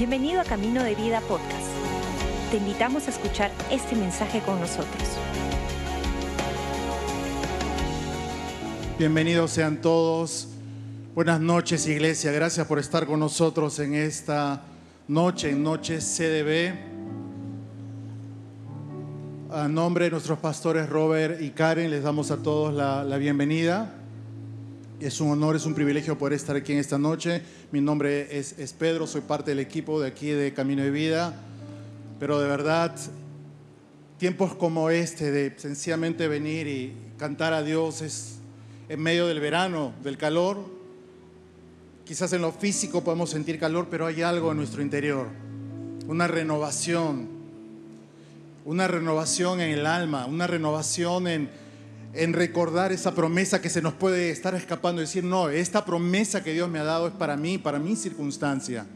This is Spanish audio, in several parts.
Bienvenido a Camino de Vida Podcast. Te invitamos a escuchar este mensaje con nosotros. Bienvenidos sean todos. Buenas noches, iglesia. Gracias por estar con nosotros en esta noche, en Noche CDB. A nombre de nuestros pastores Robert y Karen, les damos a todos la, la bienvenida. Es un honor, es un privilegio poder estar aquí en esta noche. Mi nombre es, es, Pedro, soy parte del equipo de aquí de Camino de Vida. Pero de verdad, tiempos como este, de sencillamente venir y cantar a Dios, es en medio del verano, del calor. Quizás en lo físico podemos sentir calor, pero hay algo en nuestro interior, una renovación, una renovación en el alma, una renovación en, en recordar esa promesa que se nos puede estar escapando decir, no, esta promesa que Dios me ha dado es para mí, para mi circunstancia.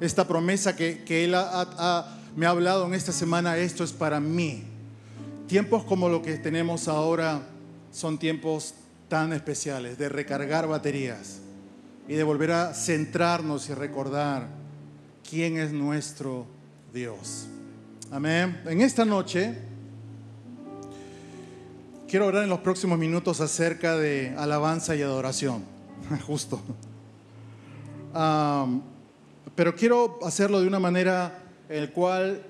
Esta promesa que, que Él ha, ha, me ha hablado en esta semana, esto es para mí. Tiempos como lo que tenemos ahora son tiempos tan especiales de recargar baterías y de volver a centrarnos y recordar quién es nuestro Dios. Amén. En esta noche quiero hablar en los próximos minutos acerca de alabanza y adoración, justo. Pero quiero hacerlo de una manera en la cual,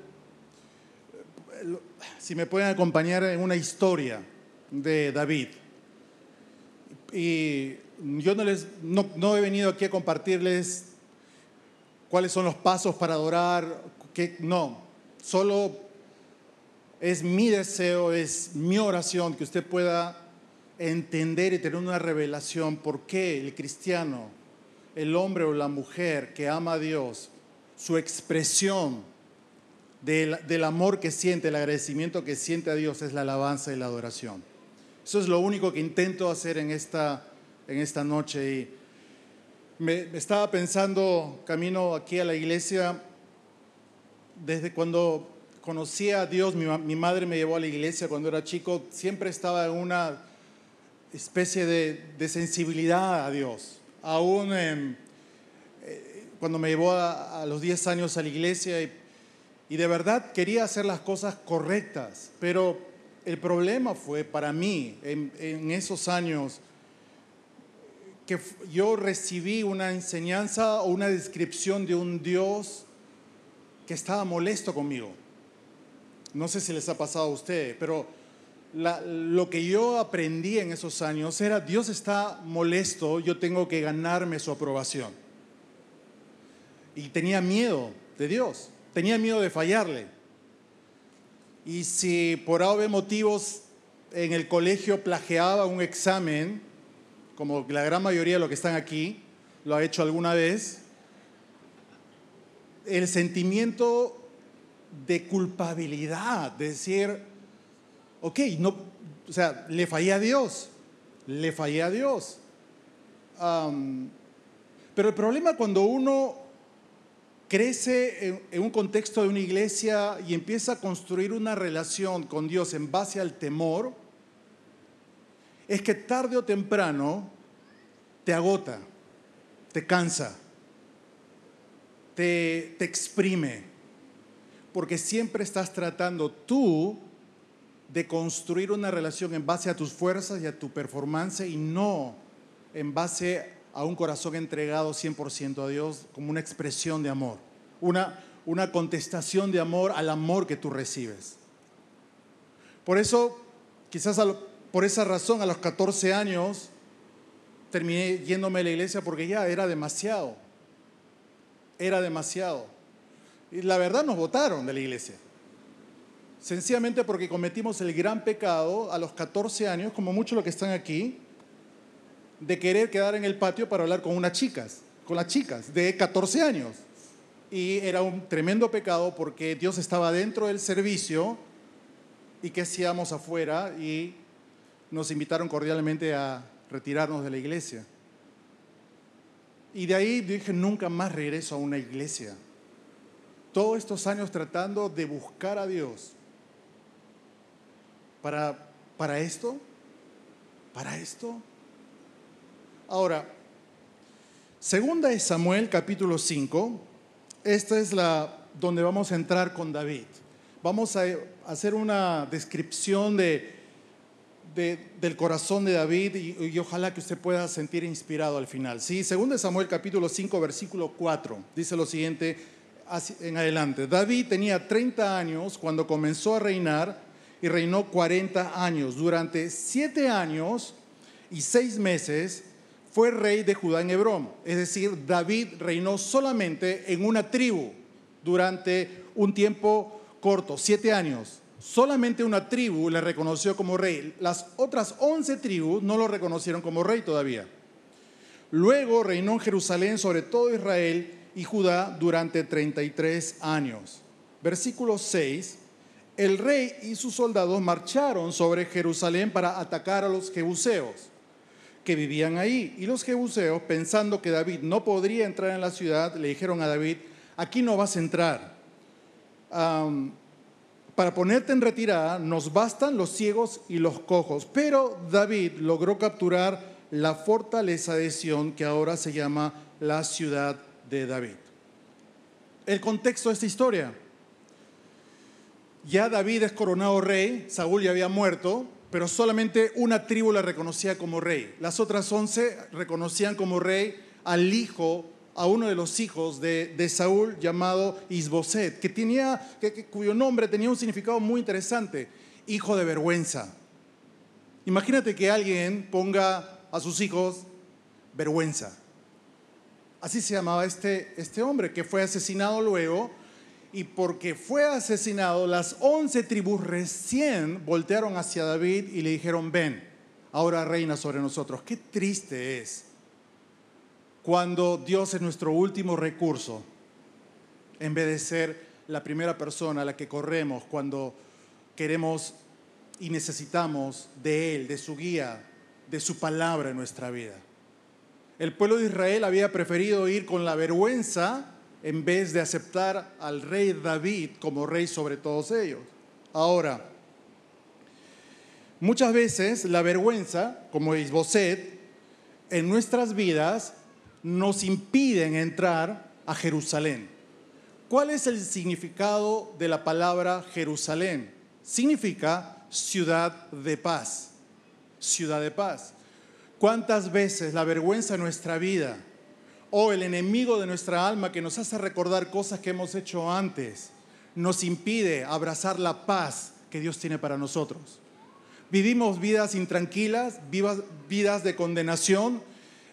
si me pueden acompañar en una historia de David. Y yo no, les, no, no he venido aquí a compartirles cuáles son los pasos para adorar, que, no, solo es mi deseo, es mi oración que usted pueda entender y tener una revelación por qué el cristiano, el hombre o la mujer que ama a Dios, su expresión del, amor que siente, el agradecimiento que siente a Dios es la alabanza y la adoración. Eso es lo único que intento hacer en esta, en esta noche. Y me estaba pensando, camino aquí a la iglesia, desde cuando conocí a Dios, mi, mi, madre me llevó a la iglesia cuando era chico, siempre estaba en una especie de, de sensibilidad a Dios. Aún eh, cuando me llevó a, a, los 10 años a la iglesia y, y de verdad quería hacer las cosas correctas, pero el problema fue para mí en, en esos años que yo recibí una enseñanza o una descripción de un Dios que estaba molesto conmigo. No sé si les ha pasado a ustedes, pero lo que yo aprendí en esos años era, Dios está molesto, yo tengo que ganarme su aprobación. Y tenía miedo de Dios, tenía miedo de fallarle. Y si por A motivos en el colegio plagiaba un examen, como la gran mayoría de los que están aquí lo ha hecho alguna vez, el sentimiento de culpabilidad, de decir, ok, no, o sea, le fallé a Dios, le fallé a Dios. Pero el problema cuando uno crece en, en, un contexto de una iglesia y empieza a construir una relación con Dios en base al temor, es que tarde o temprano te agota, te cansa, te, te exprime porque siempre estás tratando tú de construir una relación en base a tus fuerzas y a tu performance y no en base a un corazón entregado 100% a Dios como una expresión de amor, una, una contestación de amor al amor que tú recibes. Por eso, quizás por esa razón, a los 14 años terminé yéndome a la iglesia porque ya era demasiado, era demasiado. Y la verdad nos votaron de la iglesia. Sencillamente porque cometimos el gran pecado a los 14 años, como muchos los que están aquí, de querer quedar en el patio para hablar con unas chicas, con las chicas de 14 años. Y era un tremendo pecado porque Dios estaba dentro del servicio y que hacíamos afuera y nos invitaron cordialmente a retirarnos de la iglesia. Y de ahí dije, nunca más regreso a una iglesia todos estos años tratando de buscar a Dios. ¿Para, para esto? ¿Para esto? Ahora, segunda de Samuel capítulo 5, esta es la donde vamos a entrar con David. Vamos a hacer una descripción de, del corazón de David y, ojalá que usted pueda sentir inspirado al final. ¿sí? Según de Samuel capítulo 5 versículo 4 dice lo siguiente en adelante. David tenía 30 años cuando comenzó a reinar y reinó 40 años. Durante 7 años y 6 meses fue rey de Judá en Hebrón. Es decir, David reinó solamente en una tribu durante un tiempo corto, siete años. Solamente una tribu le reconoció como rey. Las otras once tribus no lo reconocieron como rey todavía. Luego reinó en Jerusalén sobre todo Israel y Judá durante 33 años. Versículo 6. El rey y sus soldados marcharon sobre Jerusalén para atacar a los jebuseos que vivían ahí. Y los jebuseos, pensando que David no podría entrar en la ciudad, le dijeron a David, aquí no vas a entrar. para ponerte en retirada nos bastan los ciegos y los cojos. Pero David logró capturar la fortaleza de Sión, que ahora se llama la ciudad de David. El contexto de esta historia. Ya David es coronado rey, Saúl ya había muerto, pero solamente una tribu le reconocía como rey. Las otras once reconocían como rey al hijo, a uno de los hijos de, Saúl llamado Isboset, que tenía, cuyo nombre tenía un significado muy interesante, hijo de vergüenza. Imagínate que alguien ponga a sus hijos vergüenza. Así se llamaba este, este hombre, que fue asesinado luego y porque fue asesinado, las once tribus recién voltearon hacia David y le dijeron, ven, ahora reina sobre nosotros. Qué triste es cuando Dios es nuestro último recurso, en vez de ser la primera persona a la que corremos cuando queremos y necesitamos de Él, de su guía, de su palabra en nuestra vida. El pueblo de Israel había preferido ir con la vergüenza en vez de aceptar al rey David como rey sobre todos ellos. Ahora, muchas veces la vergüenza, como Isboset, en nuestras vidas nos impiden entrar a Jerusalén. ¿Cuál es el significado de la palabra Jerusalén? Significa ciudad de paz. Ciudad de paz. ¿Cuántas veces la vergüenza en nuestra vida o el enemigo de nuestra alma que nos hace recordar cosas que hemos hecho antes, nos impide abrazar la paz que Dios tiene para nosotros. Vivimos vidas intranquilas, vidas de condenación,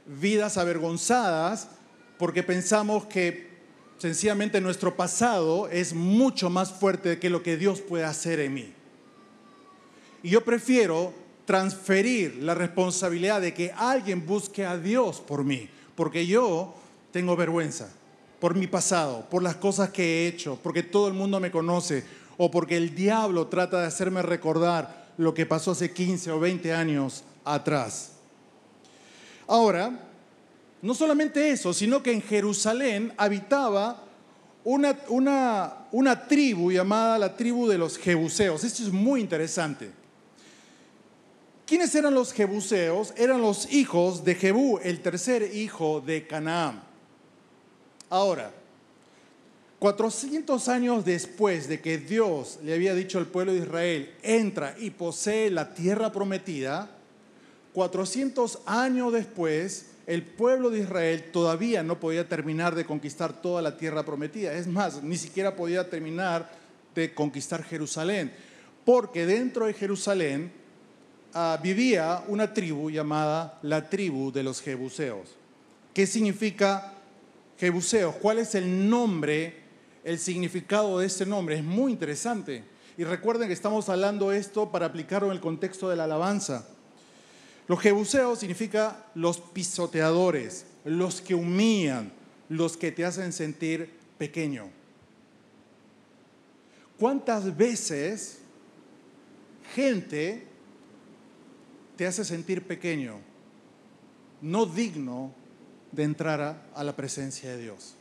vidas avergonzadas, porque pensamos que sencillamente nuestro pasado es mucho más fuerte que lo que Dios puede hacer en mí. Y yo prefiero transferir la responsabilidad de que alguien busque a Dios por mí porque yo tengo vergüenza por mi pasado, por las cosas que he hecho, porque todo el mundo me conoce o porque el diablo trata de hacerme recordar lo que pasó hace 15 o 20 años atrás. Ahora, no solamente eso, sino que en Jerusalén habitaba una, una, una tribu llamada la tribu de los Jebuseos. Esto es muy interesante. ¿Quiénes eran los jebuseos? Eran los hijos de Jebú, el tercer hijo de Canaán. Ahora, 400 años después de que Dios le había dicho al pueblo de Israel, entra y posee la tierra prometida, 400 años después, el pueblo de Israel todavía no podía terminar de conquistar toda la tierra prometida. Es más, ni siquiera podía terminar de conquistar Jerusalén, porque dentro de Jerusalén Ah, vivía una tribu llamada la tribu de los Jebuseos. ¿Qué significa Jebuseos? ¿Cuál es el nombre, el significado de este nombre? Es muy interesante. Y recuerden que estamos hablando esto para aplicarlo en el contexto de la alabanza. Los Jebuseos significa los pisoteadores, los que humillan, los que te hacen sentir pequeño. ¿Cuántas veces gente te hace sentir pequeño, no digno de entrar a, la presencia de Dios.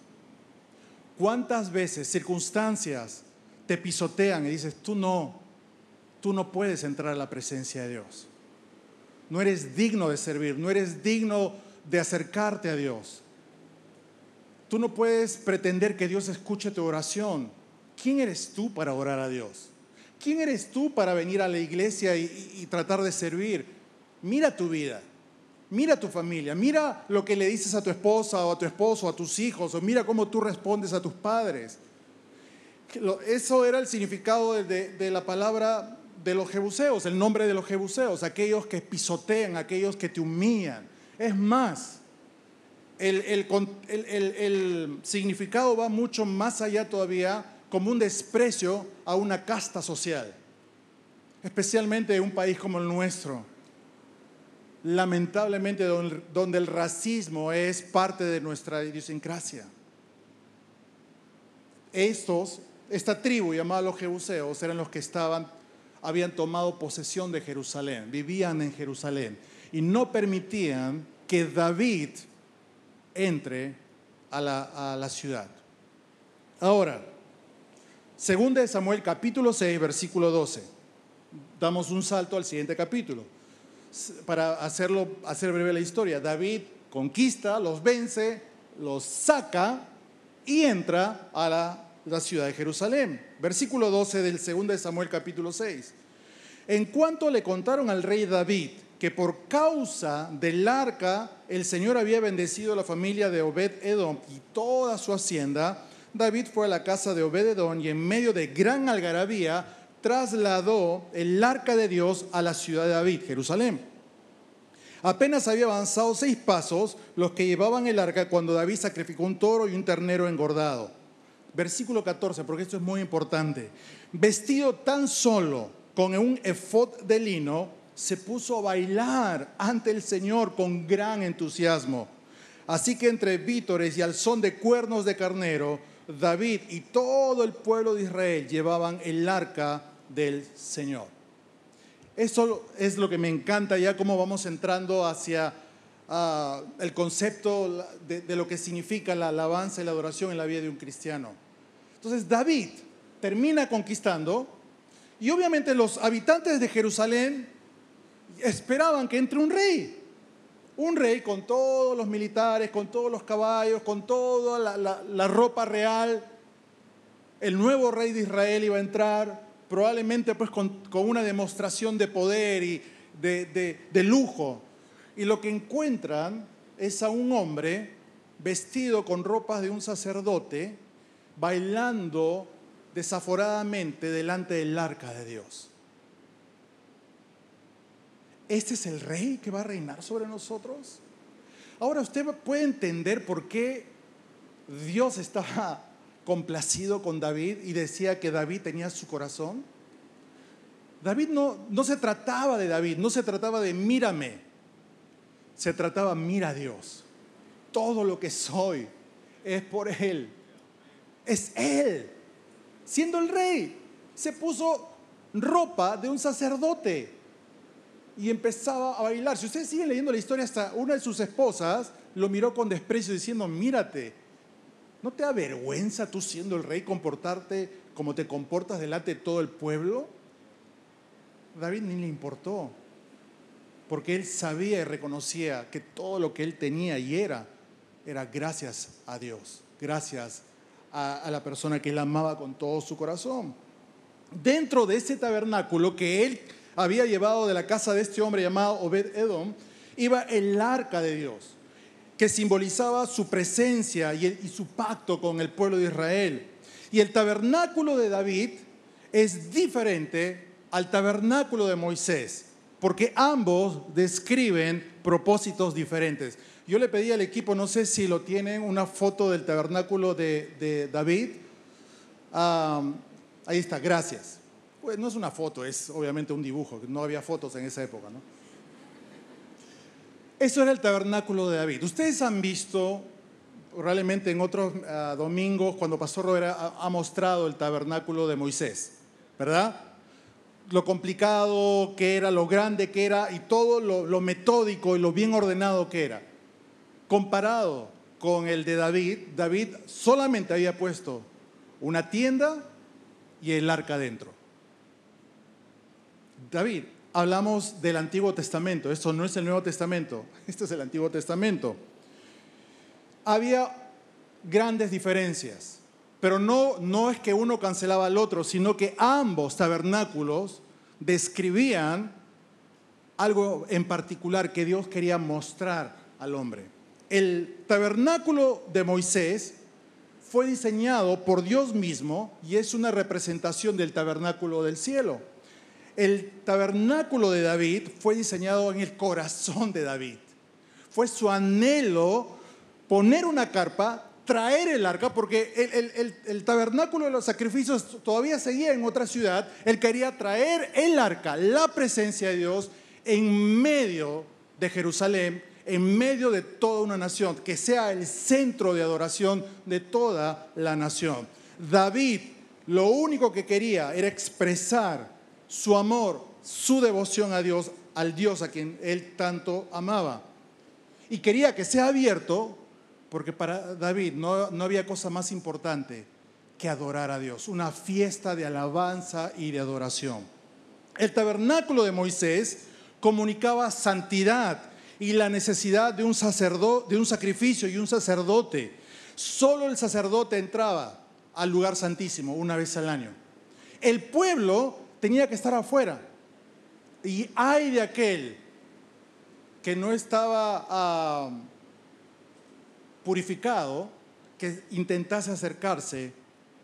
¿Cuántas veces circunstancias te pisotean y dices, tú no, tú no puedes entrar a la presencia de Dios? No eres digno de servir, no eres digno de acercarte a Dios. tú no puedes pretender que Dios escuche tu oración. ¿Quién eres tú para orar a Dios? ¿Quién eres tú para venir a la iglesia y, y tratar de servir? Mira tu vida. Mira tu familia, mira lo que le dices a tu esposa o a tu esposo, a tus hijos, o mira cómo tú respondes a tus padres. Eso era el significado de, la palabra de los jebuseos, el nombre de los jebuseos, aquellos que pisotean, aquellos que te humillan. Es más, el, el, significado va mucho más allá todavía como un desprecio a una casta social, especialmente en un país como el nuestro lamentablemente donde el racismo es parte de nuestra idiosincrasia. Estos, esta tribu llamada los jebuseos eran los que estaban, habían tomado posesión de Jerusalén, vivían en Jerusalén y no permitían que David entre a la, ciudad. Ahora, segunda de Samuel capítulo 6, versículo 12. Damos un salto al siguiente capítulo para hacerlo, hacer breve la historia, David conquista, los vence, los saca y entra a la, la ciudad de Jerusalén. Versículo 12 del 2 de Samuel capítulo 6. En cuanto le contaron al rey David que por causa del arca el Señor había bendecido a la familia de Obed Edom y toda su hacienda, David fue a la casa de Obed Edom y en medio de gran algarabía trasladó el arca de Dios a la ciudad de David, Jerusalén. Apenas había avanzado seis pasos los que llevaban el arca cuando David sacrificó un toro y un ternero engordado. Versículo 14, porque esto es muy importante. Vestido tan solo con un efod de lino, se puso a bailar ante el Señor con gran entusiasmo. Así que entre vítores y al son de cuernos de carnero, David y todo el pueblo de Israel llevaban el arca del Señor. Eso es lo que me encanta ya cómo vamos entrando hacia ah, el concepto de, lo que significa la alabanza y la adoración en la vida de un cristiano. Entonces David termina conquistando y obviamente los habitantes de Jerusalén esperaban que entre un rey. Un rey con todos los militares, con todos los caballos, con toda la ropa real. El nuevo rey de Israel iba a entrar probablemente pues con, una demostración de poder y de, de lujo. Y lo que encuentran es a un hombre vestido con ropas de un sacerdote, bailando desaforadamente delante del arca de Dios. ¿Este es el rey que va a reinar sobre nosotros? Ahora usted puede entender por qué Dios estaba complacido con David y decía que David tenía su corazón? David no, no se trataba de David, no se trataba de mírame, se trataba mira a Dios. Todo lo que soy es por Él. Es Él. Siendo el rey, se puso ropa de un sacerdote y empezaba a bailar. Si ustedes siguen leyendo la historia, hasta una de sus esposas lo miró con desprecio diciendo, mírate, ¿No te da vergüenza tú siendo el rey comportarte como te comportas delante de todo el pueblo? David ni le importó, porque él sabía y reconocía que todo lo que él tenía y era, era gracias a Dios, gracias a, a la persona que él amaba con todo su corazón. Dentro de ese tabernáculo que él había llevado de la casa de este hombre llamado Obed Edom, iba el arca de Dios que simbolizaba su presencia y, su pacto con el pueblo de Israel. Y el tabernáculo de David es diferente al tabernáculo de Moisés, porque ambos describen propósitos diferentes. Yo le pedí al equipo, no sé si lo tienen, una foto del tabernáculo de, David. ahí está, gracias. Pues no es una foto, es obviamente un dibujo, no había fotos en esa época, ¿no? Eso era el tabernáculo de David. Ustedes han visto, probablemente en otros uh, domingos, cuando Pastor Robert ha, ha, mostrado el tabernáculo de Moisés, ¿verdad? Lo complicado que era, lo grande que era y todo lo, lo metódico y lo bien ordenado que era. Comparado con el de David, David solamente había puesto una tienda y el arca dentro. David hablamos del Antiguo Testamento. Esto no es el Nuevo Testamento, esto es el Antiguo Testamento. Había grandes diferencias, pero no, no es que uno cancelaba al otro, sino que ambos tabernáculos describían algo en particular que Dios quería mostrar al hombre. El tabernáculo de Moisés fue diseñado por Dios mismo y es una representación del tabernáculo del cielo. El tabernáculo de David fue diseñado en el corazón de David. Fue su anhelo poner una carpa, traer el arca, porque el, tabernáculo de los sacrificios todavía seguía en otra ciudad. Él quería traer el arca, la presencia de Dios, en medio de Jerusalén, en medio de toda una nación, que sea el centro de adoración de toda la nación. David lo único que quería era expresar su amor, su devoción a Dios, al Dios a quien él tanto amaba. Y quería que sea abierto, porque para David no, no había cosa más importante que adorar a Dios, una fiesta de alabanza y de adoración. El tabernáculo de Moisés comunicaba santidad y la necesidad de un, sacerdote, de un sacrificio y un sacerdote. Solo el sacerdote entraba al lugar santísimo una vez al año. El pueblo tenía que estar afuera. Y hay de aquel que no estaba ah, purificado, que intentase acercarse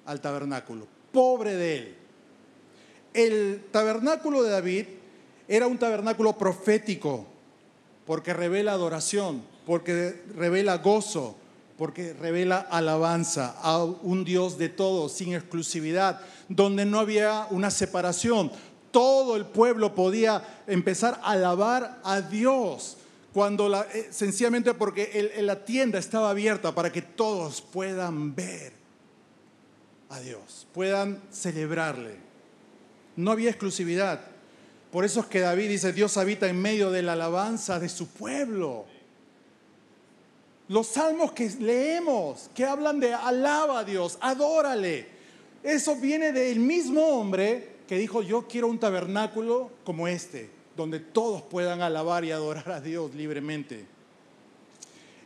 al tabernáculo. Pobre de él. El tabernáculo de David era un tabernáculo profético, porque revela adoración, porque revela gozo, porque revela alabanza a un Dios de todos, sin exclusividad, donde no había una separación. Todo el pueblo podía empezar a alabar a Dios cuando eh, sencillamente porque la tienda estaba abierta para que todos puedan ver a Dios, puedan celebrarle. No había exclusividad. Por eso es que David dice, Dios habita en medio de la alabanza de su pueblo. Los salmos que leemos, que hablan de alaba a Dios, adórale. Eso viene del mismo hombre que dijo, yo quiero un tabernáculo como este, donde todos puedan alabar y adorar a Dios libremente.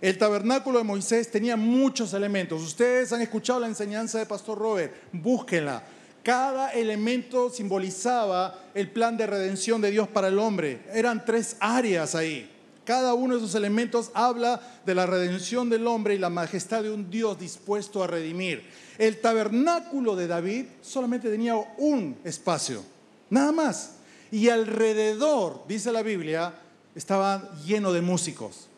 El tabernáculo de Moisés tenía muchos elementos. Ustedes han escuchado la enseñanza de Pastor Robert, búsquenla. Cada elemento simbolizaba el plan de redención de Dios para el hombre. Eran tres áreas ahí. Cada uno de esos elementos habla de la redención del hombre y la majestad de un Dios dispuesto a redimir. El tabernáculo de David solamente tenía un espacio, nada más. Y alrededor, dice la Biblia, estaba lleno de músicos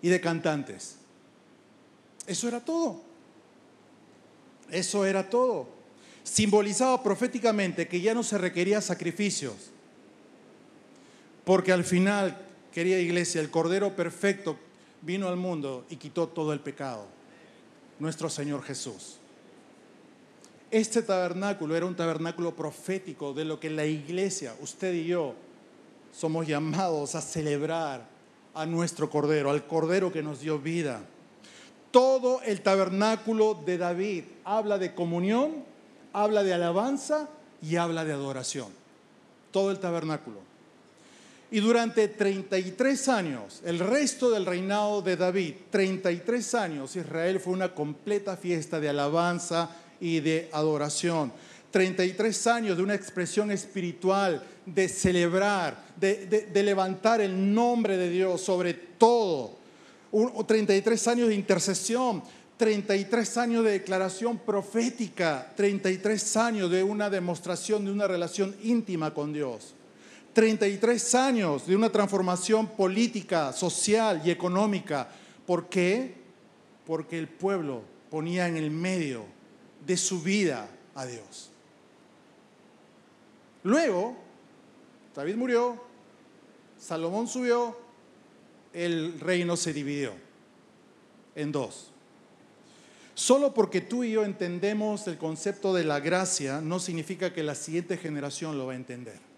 y de cantantes. Eso era todo. Eso era todo simbolizaba proféticamente que ya no se requería sacrificios, porque al final, querida iglesia, el Cordero Perfecto vino al mundo y quitó todo el pecado, nuestro Señor Jesús. Este tabernáculo era un tabernáculo profético de lo que la iglesia, usted y yo, somos llamados a celebrar a nuestro Cordero, al Cordero que nos dio vida. Todo el tabernáculo de David habla de comunión habla de alabanza y habla de adoración. Todo el tabernáculo. Y durante 33 años, el resto del reinado de David, 33 años, Israel fue una completa fiesta de alabanza y de adoración. 33 años de una expresión espiritual, de celebrar, de, levantar el nombre de Dios sobre todo. 33 años de intercesión, 33 años de declaración profética, 33 años de una demostración de una relación íntima con Dios, 33 años de una transformación política, social y económica. ¿Por qué? Porque el pueblo ponía en el medio de su vida a Dios. Luego, David murió, Salomón subió, el reino se dividió en dos. Solo porque tú y yo entendemos el concepto de la gracia no significa que la siguiente generación lo va a entender.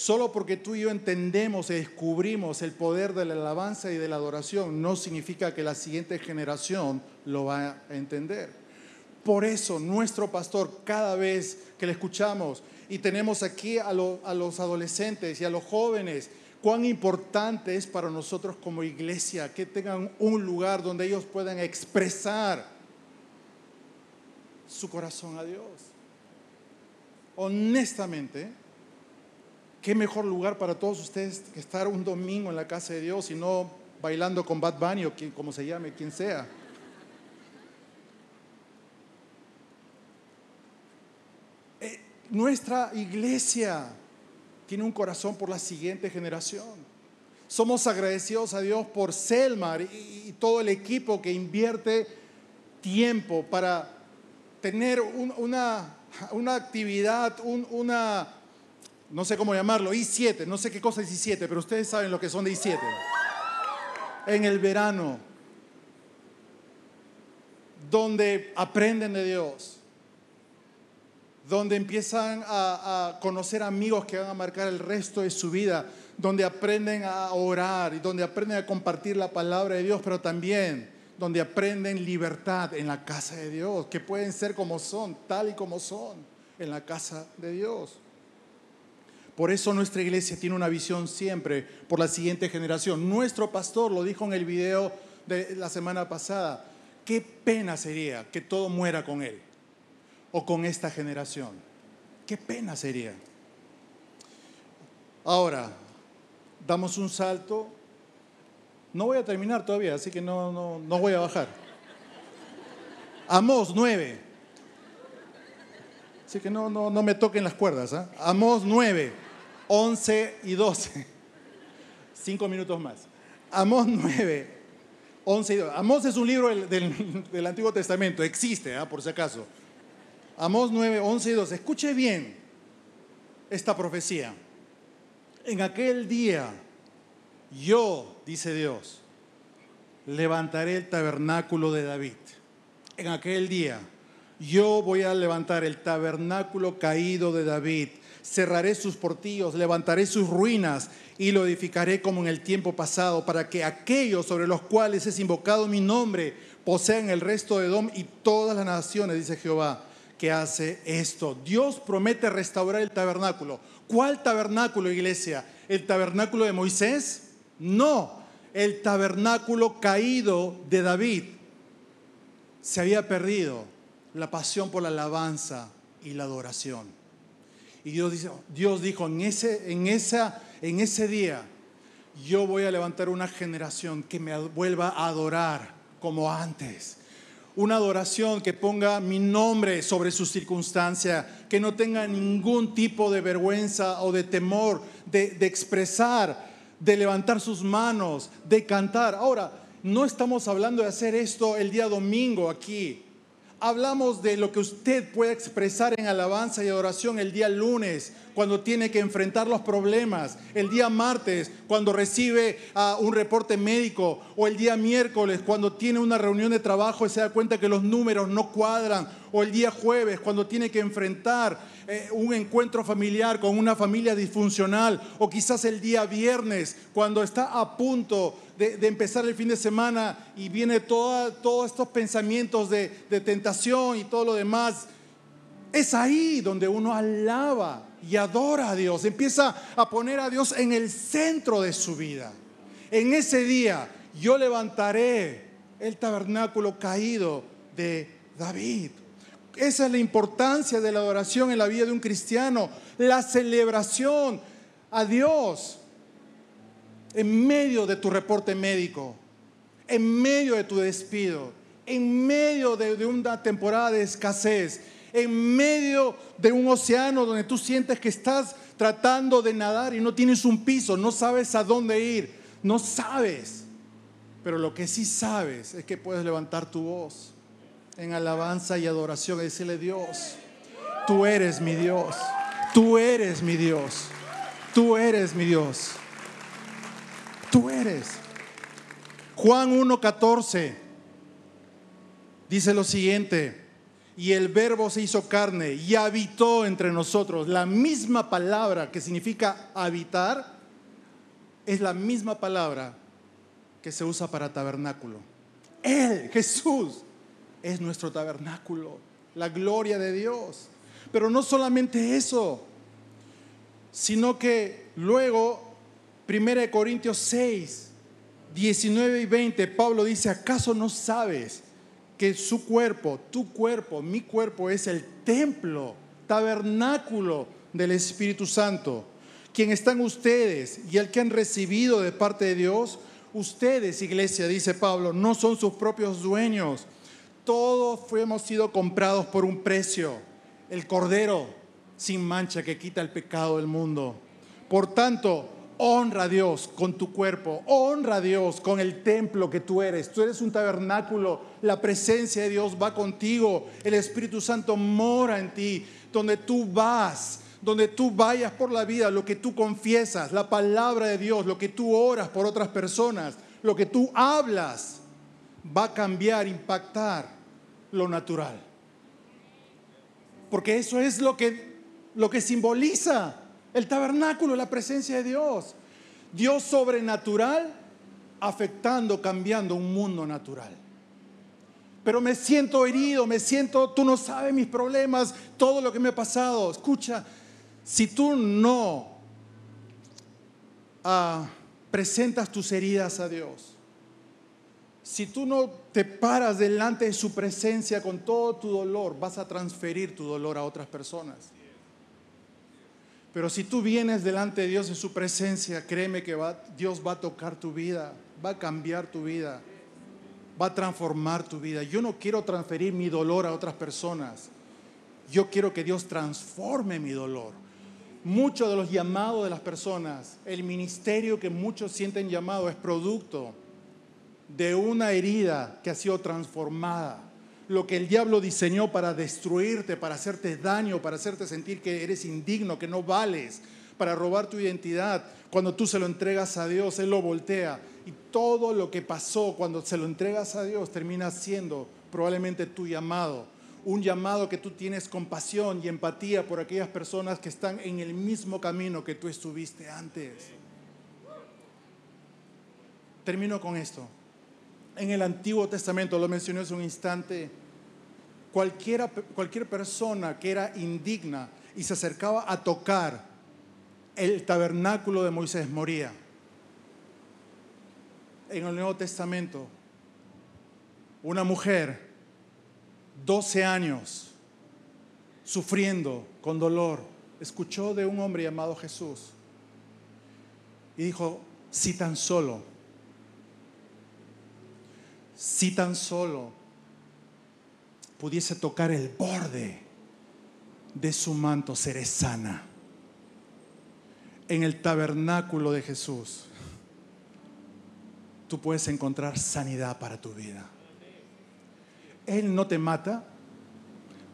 Solo porque tú y yo entendemos y descubrimos el poder de la alabanza y de la adoración no significa que la siguiente generación lo va a entender. Por eso nuestro pastor, cada vez que le escuchamos y tenemos aquí a, los adolescentes y a los jóvenes cuán importante es para nosotros como iglesia que tengan un lugar donde ellos puedan expresar su corazón a Dios. Honestamente, qué mejor lugar para todos ustedes que estar un domingo en la casa de Dios y no bailando con Bad Bunny o quien, como se llame, quien sea. Eh, nuestra iglesia tiene un corazón por la siguiente generación. Somos agradecidos a Dios por Selmar y, todo el equipo que invierte tiempo para tener una, una, actividad, una, no sé cómo llamarlo, I7, no sé qué cosa es I7, pero ustedes saben lo que son de I7 en el verano, donde aprenden de Dios, donde empiezan a, conocer amigos que van a marcar el resto de su vida, donde aprenden a orar y donde aprenden a compartir la palabra de Dios, pero también donde aprenden libertad en la casa de Dios, que pueden ser como son, tal y como son en la casa de Dios. Por eso nuestra iglesia tiene una visión siempre por la siguiente generación. Nuestro pastor lo dijo en el video de la semana pasada. Qué pena sería que todo muera con él o con esta generación. Qué pena sería. Ahora, damos un salto. No voy a terminar todavía, así que no, no, voy a bajar. Amos 9. Así que no, no, no me toquen las cuerdas. ¿eh? Amos 9. 11 y 12. Cinco minutos más. Amós 9, 11 y 12. Amós es un libro del, Antiguo Testamento, existe, ¿ah? por si acaso. Amós 9, 11 y 12. Escuche bien esta profecía. En aquel día, yo, dice Dios, levantaré el tabernáculo de David. En aquel día, yo voy a levantar el tabernáculo caído de David cerraré sus portillos, levantaré sus ruinas y lo edificaré como en el tiempo pasado, para que aquellos sobre los cuales es invocado mi nombre posean el resto de Edom y todas las naciones, dice Jehová, que hace esto. Dios promete restaurar el tabernáculo. ¿Cuál tabernáculo, iglesia? ¿El tabernáculo de Moisés? No, el tabernáculo caído de David. Se había perdido la pasión por la alabanza y la adoración. Y Dios, dice, Dios dijo, en ese, en, esa, en ese día yo voy a levantar una generación que me vuelva a adorar como antes. Una adoración que ponga mi nombre sobre su circunstancia, que no tenga ningún tipo de vergüenza o de temor de, de expresar, de levantar sus manos, de cantar. Ahora, no estamos hablando de hacer esto el día domingo aquí hablamos de lo que usted puede expresar en alabanza y adoración el día lunes, cuando tiene que enfrentar los problemas, el día martes, cuando recibe ah, un reporte médico, o el día miércoles, cuando tiene una reunión de trabajo y se da cuenta que los números no cuadran, o el día jueves, cuando tiene que enfrentar eh, un encuentro familiar con una familia disfuncional, o quizás el día viernes, cuando está a punto de, empezar el fin de semana y viene todos estos pensamientos de, de tentación y todo lo demás. Es ahí donde uno alaba y adora a Dios, empieza a poner a Dios en el centro de su vida. En ese día yo levantaré el tabernáculo caído de David. Esa es la importancia de la adoración en la vida de un cristiano, la celebración a Dios en medio de tu reporte médico, en medio de tu despido, en medio de, una temporada de escasez, en medio de un océano donde tú sientes que estás tratando de nadar y no tienes un piso, no sabes a dónde ir, no sabes. Pero lo que sí sabes es que puedes levantar tu voz en alabanza y adoración y decirle, Dios, tú eres mi Dios, tú eres mi Dios, tú eres mi Dios tú eres. Juan 1.14 dice lo siguiente, y el verbo se hizo carne y habitó entre nosotros. La misma palabra que significa habitar es la misma palabra que se usa para tabernáculo. Él, Jesús, es nuestro tabernáculo, la gloria de Dios. Pero no solamente eso, sino que luego 1 Corintios 6, 19 y 20, Pablo dice, ¿acaso no sabes que su cuerpo, tu cuerpo, mi cuerpo es el templo, tabernáculo del Espíritu Santo? Quien están ustedes y el que han recibido de parte de Dios, ustedes, iglesia, dice Pablo, no son sus propios dueños. Todos fuimos sido comprados por un precio, el Cordero sin mancha que quita el pecado del mundo. Por tanto, honra a Dios con tu cuerpo, honra a Dios con el templo que tú eres. Tú eres un tabernáculo, la presencia de Dios va contigo, el Espíritu Santo mora en ti, donde tú vas, donde tú vayas por la vida, lo que tú confiesas, la palabra de Dios, lo que tú oras por otras personas, lo que tú hablas, va a cambiar, impactar lo natural. Porque eso es lo que, lo que simboliza el tabernáculo, la presencia de Dios. Dios sobrenatural afectando, cambiando un mundo natural. Pero me siento herido, me siento, tú no sabes mis problemas, todo lo que me ha pasado. Escucha, si tú no ah, presentas tus heridas a Dios, si tú no te paras delante de su presencia con todo tu dolor, vas a transferir tu dolor a otras personas. Pero si tú vienes delante de Dios en su presencia, créeme que Dios va a tocar tu vida, va a cambiar tu vida, va a transformar tu vida. Yo no quiero transferir mi dolor a otras personas. Yo quiero que Dios transforme mi dolor. Muchos de los llamados de las personas, el ministerio que muchos sienten llamado es producto de una herida que ha sido transformada lo que el diablo diseñó para destruirte, para hacerte daño, para hacerte sentir que eres indigno, que no vales, para robar tu identidad. Cuando tú se lo entregas a Dios, Él lo voltea. Y todo lo que pasó cuando se lo entregas a Dios termina siendo probablemente tu llamado. Un llamado que tú tienes compasión y empatía por aquellas personas que están en el mismo camino que tú estuviste antes. Termino con esto. En el Antiguo Testamento, lo mencioné hace un instante, cualquier persona que era indigna y se acercaba a tocar el tabernáculo de Moisés moría. En el Nuevo Testamento, una mujer, 12 años, sufriendo con dolor, escuchó de un hombre llamado Jesús y dijo, si tan solo, si tan solo pudiese tocar el borde de su manto, seré sana. En el tabernáculo de Jesús, tú puedes encontrar sanidad para tu vida. Él no te mata,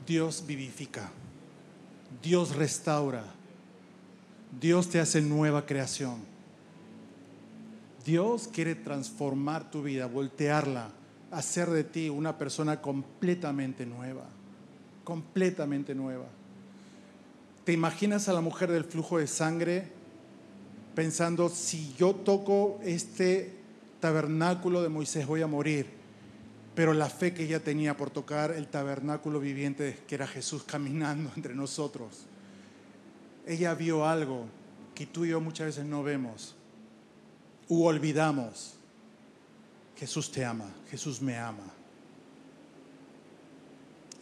Dios vivifica, Dios restaura, Dios te hace nueva creación. Dios quiere transformar tu vida, voltearla hacer de ti una persona completamente nueva, completamente nueva. ¿Te imaginas a la mujer del flujo de sangre pensando, si yo toco este tabernáculo de Moisés voy a morir? Pero la fe que ella tenía por tocar el tabernáculo viviente, que era Jesús caminando entre nosotros, ella vio algo que tú y yo muchas veces no vemos u olvidamos Jesús te ama, Jesús me ama.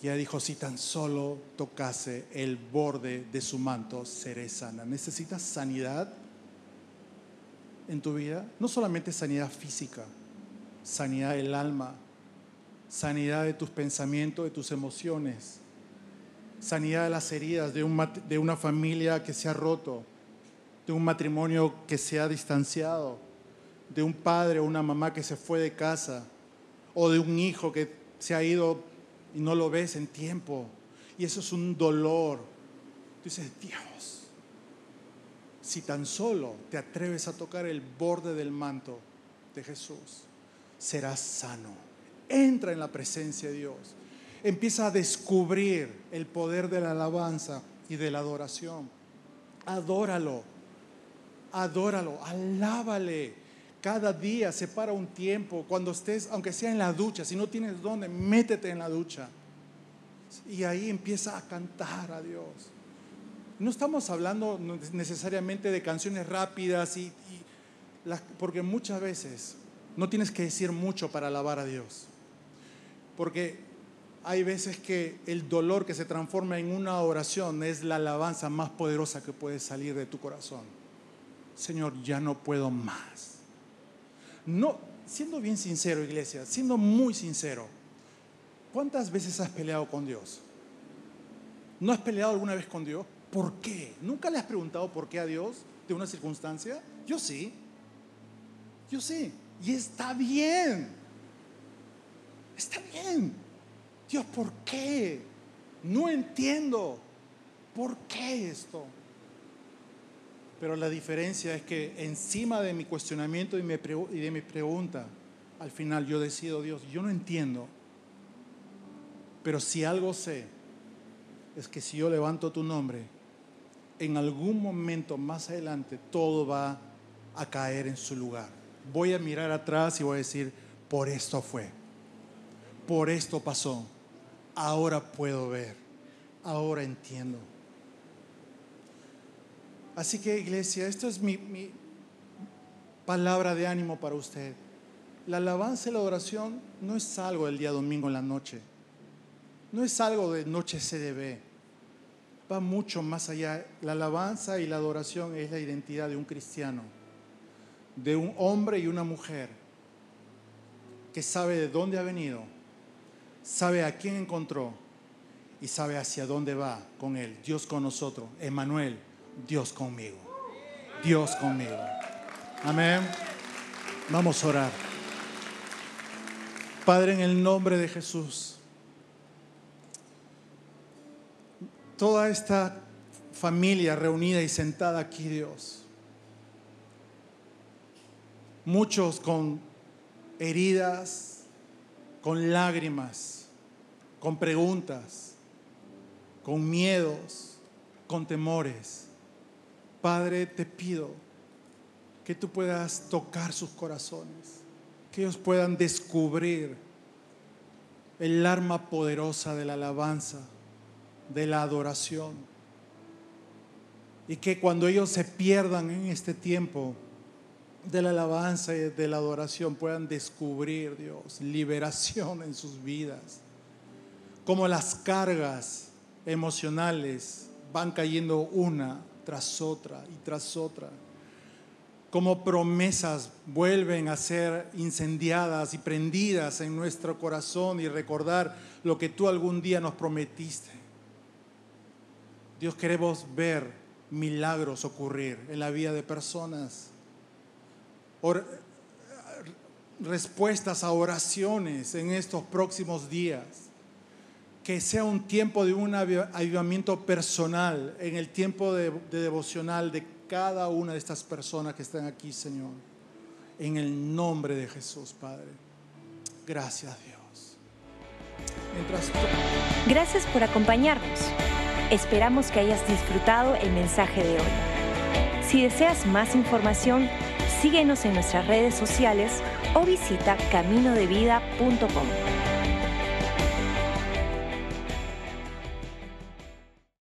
Y ella dijo, si tan solo tocase el borde de su manto, seré sana. ¿Necesitas sanidad en tu vida? No solamente sanidad física, sanidad del alma, sanidad de tus pensamientos, de tus emociones, sanidad de las heridas de, de una familia que se ha roto, de un matrimonio que se ha distanciado de un padre o una mamá que se fue de casa, o de un hijo que se ha ido y no lo ves en tiempo. Y eso es un dolor. Tú dices, Dios, si tan solo te atreves a tocar el borde del manto de Jesús, serás sano. Entra en la presencia de Dios. Empieza a descubrir el poder de la alabanza y de la adoración. Adóralo, adóralo, alábale cada día separa un tiempo, cuando estés, aunque sea en la ducha, si no tienes dónde, métete en la ducha. Y ahí empieza a cantar a Dios. No estamos hablando necesariamente de canciones rápidas y, porque muchas veces no tienes que decir mucho para alabar a Dios. Porque hay veces que el dolor que se transforma en una oración es la alabanza más poderosa que puede salir de tu corazón. Señor, ya no puedo más. No, siendo bien sincero, iglesia, siendo muy sincero, ¿cuántas veces has peleado con Dios? ¿No has peleado alguna vez con Dios? ¿Por qué? ¿Nunca le has preguntado por qué a Dios de una circunstancia? Yo sí. Yo sí. Y está bien. Está bien. Dios, ¿por qué? No entiendo. ¿Por qué esto? Pero la diferencia es que encima de mi cuestionamiento y de mi pregunta, al final yo decido, Dios, yo no entiendo. Pero si algo sé, es que si yo levanto tu nombre, en algún momento más adelante todo va a caer en su lugar. Voy a mirar atrás y voy a decir, por esto fue, por esto pasó, ahora puedo ver, ahora entiendo. Así que iglesia, esto es mi, palabra de ánimo para usted. La alabanza y la adoración no es algo del día domingo en la noche, no es algo de noche CDB, va mucho más allá. La alabanza y la adoración es la identidad de un cristiano, de un hombre y una mujer que sabe de dónde ha venido, sabe a quién encontró y sabe hacia dónde va con él. Dios con nosotros, Emanuel, Dios conmigo, Dios conmigo. Amén. Vamos a orar. Padre, en el nombre de Jesús, toda esta familia reunida y sentada aquí, Dios, muchos con heridas, con lágrimas, con preguntas, con miedos, con temores. Padre, te pido que tú puedas tocar sus corazones, que ellos puedan descubrir el arma poderosa de la alabanza, de la adoración. Y que cuando ellos se pierdan en este tiempo, de la alabanza y de la adoración puedan descubrir, Dios, liberación en sus vidas. Como las cargas emocionales van cayendo una tras otra y tras otra. Como promesas vuelven a ser incendiadas y prendidas en nuestro corazón y recordar lo que tú algún día nos prometiste. Dios queremos ver milagros ocurrir en la vida de personas respuestas a oraciones en estos próximos días. Que sea un tiempo de un avivamiento personal, en el tiempo de, devocional de cada una de estas personas que están aquí, Señor. En el nombre de Jesús, Padre. Gracias, Dios. Gracias por acompañarnos. Esperamos que hayas disfrutado el mensaje de hoy. Si deseas más información, Síguenos en nuestras redes sociales o visita caminodevida.com.